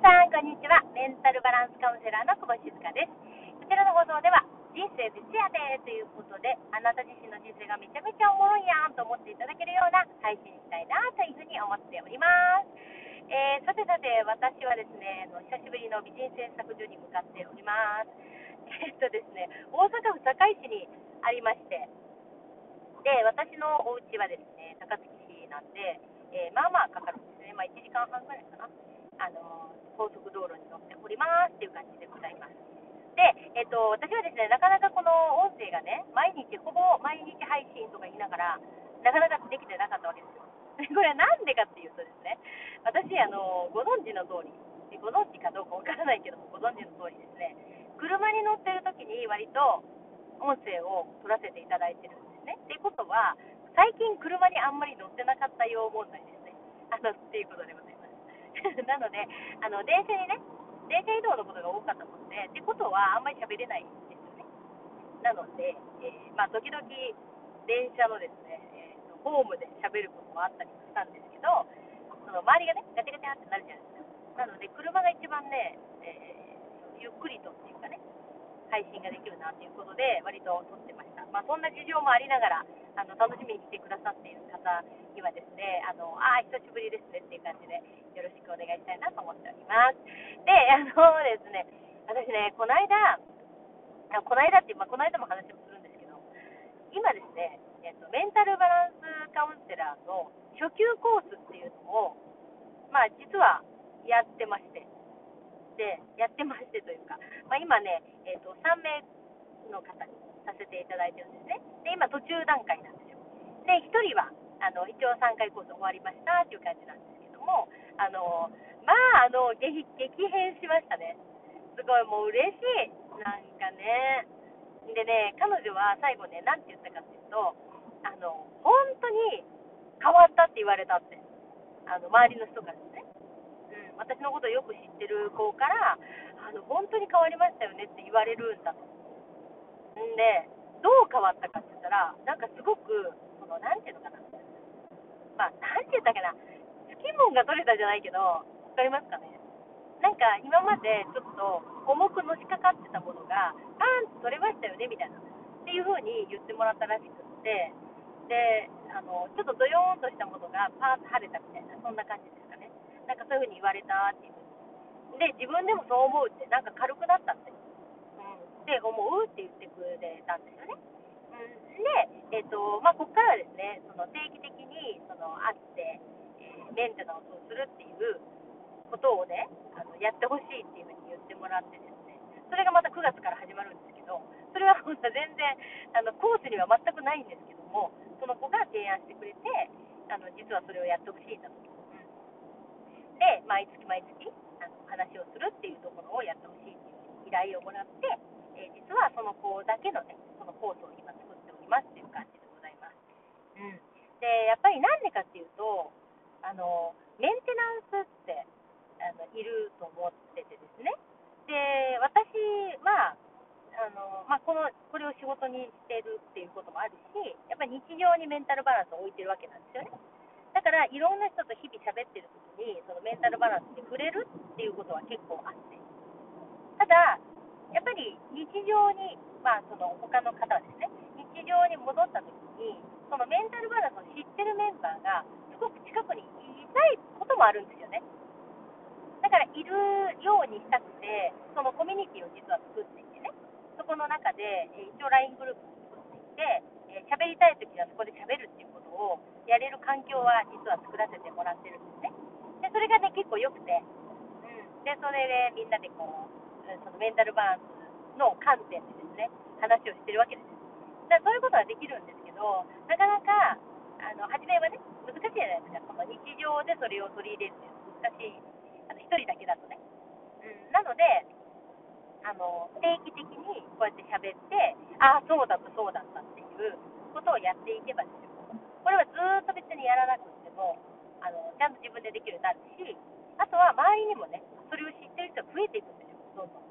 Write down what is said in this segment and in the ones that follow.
さん、こんにちは。メンタルバランスカウンセラーの久保静香です。こちらの放送では、人生徹夜でということで、あなた自身の人生がめちゃめちゃおもろいやんと思っていただけるような配信したいなというふうに思っております。えー、さてさて、私はですね、の久しぶりの美人製作所に向かっております。え、っとですね、大阪府堺市にありまして、で、私のお家はですね、高槻市なんで、えー、まあまあかかるんですね。まあ1時間半ぐらいかな。あの高速道路に乗っておりますっていう感じでございます。で、えっと、私はですね、なかなかこの音声がね、毎日、ほぼ毎日配信とか言いながら、なかなかできてなかったわけですよ。これはなんでかっていうとですね、私、あの、ご存知の通り、ご存知かどうかわからないけども、ご存知の通りですね、車に乗ってる時に割と音声を取らせていただいてるんですね。ってことは、最近車にあんまり乗ってなかったよう問題ですね。あの、っていうことでございます。なので、あの電車にね、電車移動のことが多かったもんで、ってことはあんまり喋れないんですよね。なので、えー、まあ、時々電車のですね、えー、ホームで喋ることもあったりしたんですけど、その周りがね、ガチャガチャってなるじゃないですか。なので、車が一番ね、えー、ゆっくりとっていうかね、配信ができるなということで、割と撮ってました。まあ、そんな事情もありながら、あの楽しみに来てくださっている方にはですね、あのあ久しぶりですねっていう感じで、よろしくお願いしたいなと思っております。で、あのですね、私ね、この間、この間って、まあ、この間も話もするんですけど、今ですね、えっと、メンタルバランスカウンセラーの初級コースっていうのを、まあ、実はやってまして、で、やってましてというか、まあ、今ね、えっと、3名の方にさせていただいてるんですね。で、今途中段階なんですよ。で、1人は、あの、一応3回コース終わりましたっていう感じなんですけども、あの、まあ、あの、激変しましたね。すごいもう嬉しい。なんかね。でね、彼女は最後ね、なんて言ったかっていうと、あの、本当に変わったって言われたって。あの、周りの人からですね。うん、私のことをよく知ってる子から、あの、本当に変わりましたよねって言われるんだと。んで、どう変わったかって言ったら、なんかすごく、その、なんていうのかな。まあ、なんて言ったっけな。つきもんが取れたじゃないけど、分かりますかね。なんか今までちょっと重くのしかかってたものが、パーンと取れましたよね、みたいな。っていう風に言ってもらったらしくって、で、あの、ちょっとドヨーンとしたものがパーンと晴れたみたいな、そんな感じですかね。なんかそういう風に言われたっていう。で、自分でもそう思うって、なんか軽くなったって。って思うって言ってくれたんですよね。うん、で、えーとまあ、ここからはですね、その定期的にその会って、えー、メンテナンスをするっていうことをね、あのやってほしいっていうふうに言ってもらってですね、それがまた9月から始まるんですけど、それは本当は全然あのコースには全くないんですけども、その子が提案してくれて、あの実はそれをやってほしいんだと。で、毎月毎月あの話をするっていうところをやってほしいっていう依頼をもらって、えー、実はその子だけのね、そのコースを今作っておりますっていう感じでございます。うん。で、やっぱりなんでかっていうと、あの、メンテナンスってあのいると思っててですね。で、私は、あのまあ、このこれを仕事にしてるっていうこともあるし、やっぱり日常にメンタルバランスを置いてるわけなんですよね。だからいろんな人と日々喋ってる時にそのメンタルバランスに触れるっていうことは結構あってただやっぱり日常に、まあ、その他の方はですね、日常に戻った時に、そのメンタルバランスを知ってるメンバーが、すごく近くにいたいこともあるんですよね。だから、いるようにしたくて、そのコミュニティを実は作っていてね、そこの中で、一応 LINE グループを作っていて、喋りたい時はそこで喋るっていうことをやれる環境は実は作らせてもらってるんですね。で、それがね、結構良くて、うん。で、それでみんなでこう、そのメンタルバランスの観点でですね、話をしてるわけです。だからそういうことはできるんですけど、なかなか、あの初めはね、難しいじゃないですか、その日常でそれを取り入れるっていうのは難しい、あの1人だけだとね。うん、なので、あの定期的にこうやって喋って、ああ、そうだった、そうだったっていうことをやっていけばですよ。これはずっと別にやらなくても、あのちゃんと自分でできるようになるし、あとは周りにもね、それを知ってる人が増えていくんですよ。どんどん。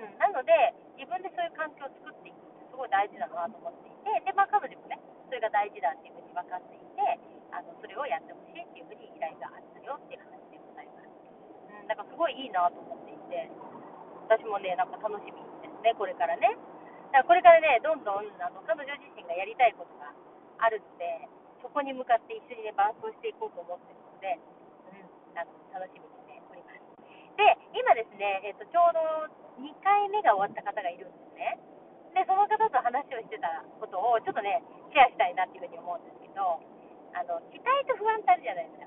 うん、なので、自分でそういう環境を作っていくってすごい大事だなと思っていて、で、まあ、彼女もね、それが大事だっていうふうに分かっていて、あのそれをやってほしいっていうふうに依頼があったよっていう話でございます。うん、なんかすごいいいなと思っていて、私もね、なんか楽しみですね、これからね。だからこれからね、どんどんあの彼女自身がやりたいことがあるので、そこに向かって一緒にね、伴走していこうと思ってるので、うん、あの楽しみにしております。で、今ですね、えっとちょうど2回目が終わった方がいるんですね。で、その方と話をしてたことをちょっとね、シェアしたいなっていうふうに思うんですけど、あの期待と不安ってあるじゃないです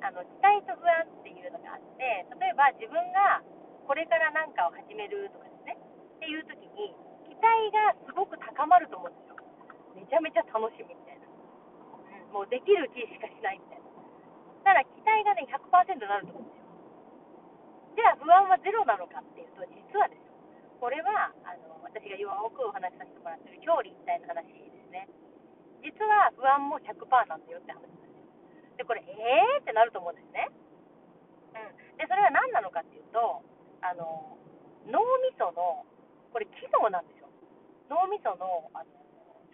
か。あの期待と不安っていうのがあって、例えば自分がこれから何かを始めるとかですね、っていう時に、期待がすごく高まると思うんですよ。めちゃめちゃ楽しみみたいな。もうできる気しかしないみたいな。ただ期待がね、100%になると思うんですよ。じゃあ不安はゼロなのかっていうと、実はですよ。これはあの私がよくお話しさせてもらってる表裏一体の話ですね。実は不安も100%なんだよって話なんですよ。で、これ、えーってなると思うんですね。うん。で、それは何なのかっていうと、あの、脳みその、これ機能なんですよ。脳みそのあの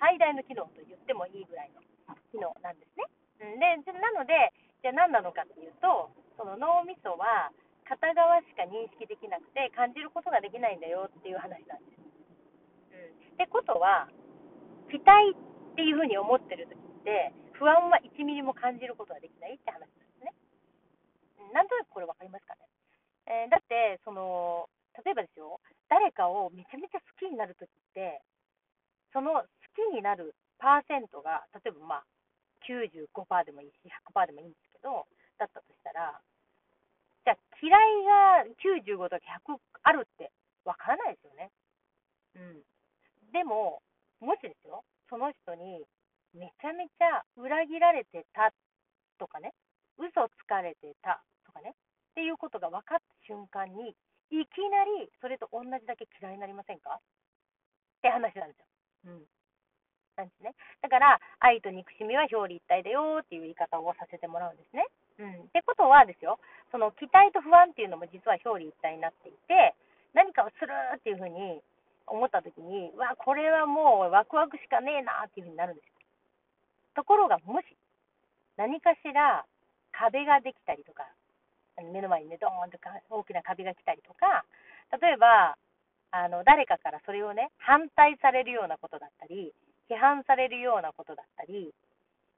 最大の機能と言ってもいいぐらいの機能なんですね。うん、で、なので、じゃあ何なのかっていうと、その脳みそは、片側しか認識できなくて感じることができないんだよっていう話なんです。うん、ってことは期待っていうふうに思ってる時って不安は1ミリも感じることができないって話なんですね。なんとなくこれ分かりますかね、えー、だってその例えばですよ誰かをめちゃめちゃ好きになる時ってその好きになるパーセントが例えばまあ95%でもいいし100%でもいいんですけどだったとしたら、嫌いが95とか100あるってわからないですよね。うん。でも、もしですよ、その人にめちゃめちゃ裏切られてたとかね、嘘つかれてたとかね、っていうことが分かった瞬間に、いきなりそれと同じだけ嫌いになりませんか？って話なんですよ。うん。なんですね。だから、愛と憎しみは表裏一体だよっていう言い方をさせてもらうんですね。うん、ってことはですよ、その期待と不安っていうのも実は表裏一体になっていて、何かをするっていうふうに思ったときに、わ、これはもうワクワクしかねえなっていうふうになるんです。ところが、もし何かしら壁ができたりとか、目の前にね、ドーンとか大きな壁が来たりとか、例えば、あの誰かからそれをね、反対されるようなことだったり、批判されるようなことだったり、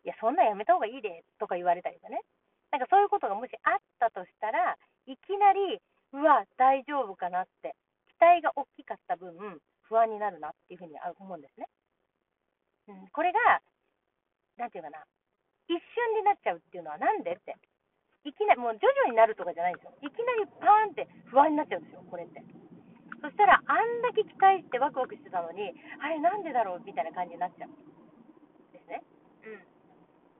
いや、そんなんやめた方がいいでとか言われたりとかね、なんかそういうことがもしあったとしたら、いきなり、うわ、大丈夫かなって、期待が大きかった分、不安になるなっていうふうに思うんですね。うん、これが、なんていうかな、一瞬になっちゃうっていうのはなんでって。いきなり、もう徐々になるとかじゃないんですよ。いきなりパーンって不安になっちゃうんですよ、これって。そしたら、あんだけ期待してワクワクしてたのに、あれなんでだろうみたいな感じになっちゃう。ですね。うん。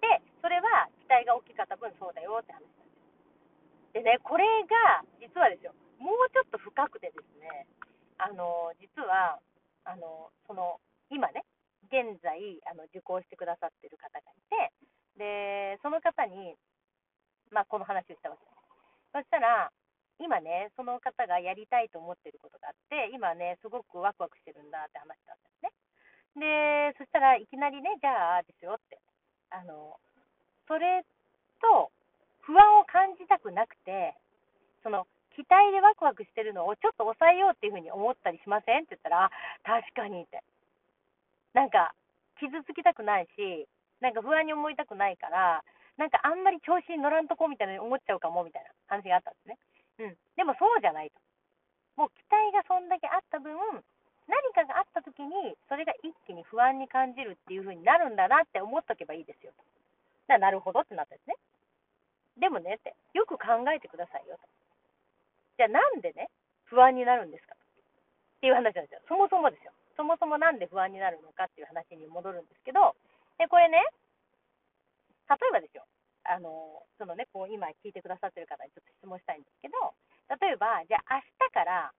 で、それは期待が大きかった分そうだよって話なんです。でね、これが実はですよ、もうちょっと深くてですね、あの実はあのその今ね、現在あの受講してくださってる方がいて、でその方に、まあ、この話をしたわけです。そしたら、今ね、その方がやりたいと思ってることがあって、今ね、すごくワクワクしてるんだって話したんですね。で、そしたらいきなりね、じゃあですよって、あのそれと不安を感じたくなくて、その期待でワクワクしてるのをちょっと抑えようっていうふうに思ったりしません？って言ったら、確かにって。なんか、傷つきたくないし、なんか不安に思いたくないから、なんかあんまり調子に乗らんとこみたいな思っちゃうかもみたいな話があったんですね。うん。でもそうじゃないと。もう期待がそんだけあった分、何かがあった時に、それが一気に不安に感じるっていう風になるんだなって思っとけばいいですよと。ななるほどってなったんですね。でもねって、よく考えてくださいよと。じゃあなんでね、不安になるんですか？っていう話なんですよ。そもそもですよ。そもそもなんで不安になるのかっていう話に戻るんですけど、でこれね、例えばですよ、あのそのね、こう今聞いてくださってる方にちょっと質問したいんですけど、例えば、じゃあ明日から、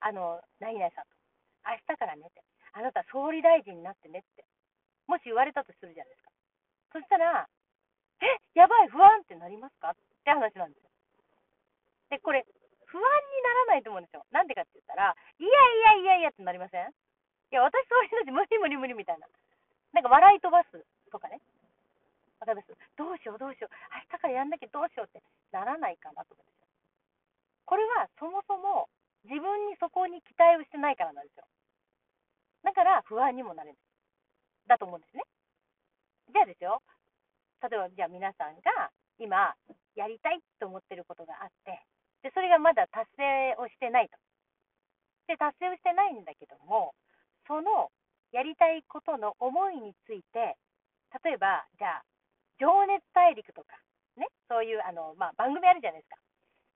あの、何々さんと、明日からねって、あなた総理大臣になってねって、もし言われたとするじゃないですか。そしたら、え、やばい、不安ってなりますかって話なんですよ。で、これ、不安にならないと思うんですよ。なんでかって言ったら、いやいやいやいやってなりませんいや、私そういうので無理無理無理みたいな。なんか笑い飛ばすとかね。わかりますどうしようどうしよう。明日からやんなきゃどうしようってならないかなと思うんですよ。これはそもそも自分にそこに期待をしてないからなんですよ。だから不安にもなれる。だと思うんですね。じゃあですよ、例えばじゃあ皆さんが今やりたいと思ってることがあって、で、それがまだ達成をしてないと。で、達成をしてないんだけども、そのやりたいことの思いについて、例えば、じゃあ、情熱大陸とか、ね、そういうあの、まあ、番組あるじゃないですか。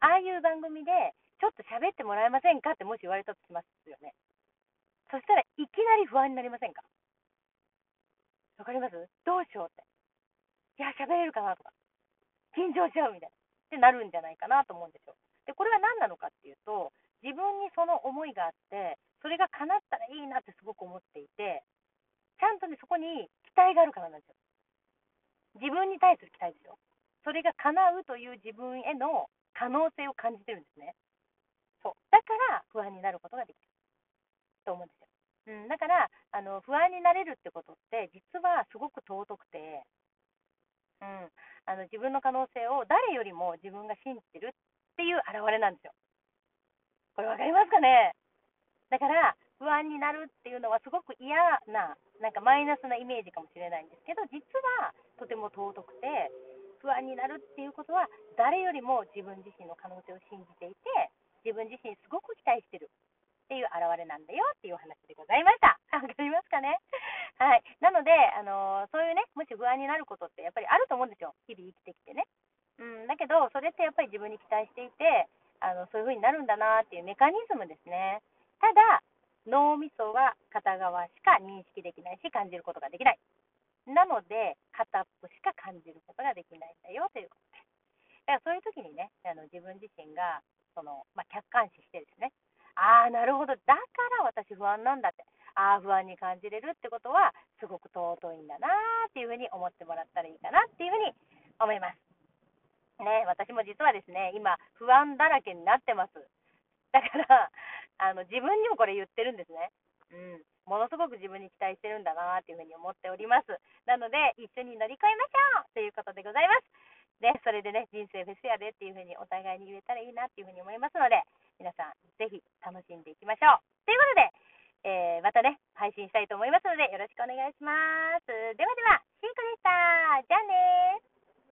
ああいう番組で、ちょっと喋ってもらえませんかってもし言われたとしますよね。そしたらいきなり不安になりませんか？わかります？どうしようって。いや、喋れるかなとか、緊張しちゃうみたいな。ってなるんじゃないかなと思うんですよ。で、これは何なのかっていうと、自分にその思いがあって、それが叶ったらいいなってすごく思っていて、ちゃんとね、そこに期待があるからなんですよ。自分に対する期待ですよ。それが叶うという自分への可能性を感じてるんですね。そう。だから不安になることができる。と思うんです。うん、だからあの、不安になれるってことって、実はすごく尊くて、うん、あの自分の可能性を誰よりも自分が信じてるっていう表れなんですよ。これ分かりますかね？だから、不安になるっていうのはすごく嫌な、なんかマイナスなイメージかもしれないんですけど、実はとても尊くて、不安になるっていうことは、誰よりも自分自身の可能性を信じていて、自分自身すごく期待してるっていう表れなんだよっていうお話でございました。わかりますかね？はい。なので、あのー、そういうね、もし不安になることってやっぱりあると思うんですよ。日々生きてきてね。うん、だけど、それってやっぱり自分に期待していて、あのそういう風になるんだなっていうメカニズムですね。ただ、脳みそは片側しか認識できないし、感じることができない。なので、片っぽしか感じることができないんだよということです。だからそういう時にね、あの自分自身がその、まあ、客観視してですね、ああ、なるほど。だから私不安なんだって。ああ、不安に感じれるってことは、すごく尊いんだなっていうふうに思ってもらったらいいかなっていうふうに思います。ね、私も実はですね、今、不安だらけになってます。だから、あの自分にもこれ言ってるんですね。うん。ものすごく自分に期待してるんだなっていうふうに思っております。なので、一緒に乗り越えましょうということでございます。で、それでね、人生フェスやでっていうふうにお互いに言えたらいいなっていうふうに思いますので、皆さん、ぜひ楽しんでいきましょう。ということで、えー、またね、配信したいと思いますので、よろしくお願いします。ではでは、シンクでした。じゃあね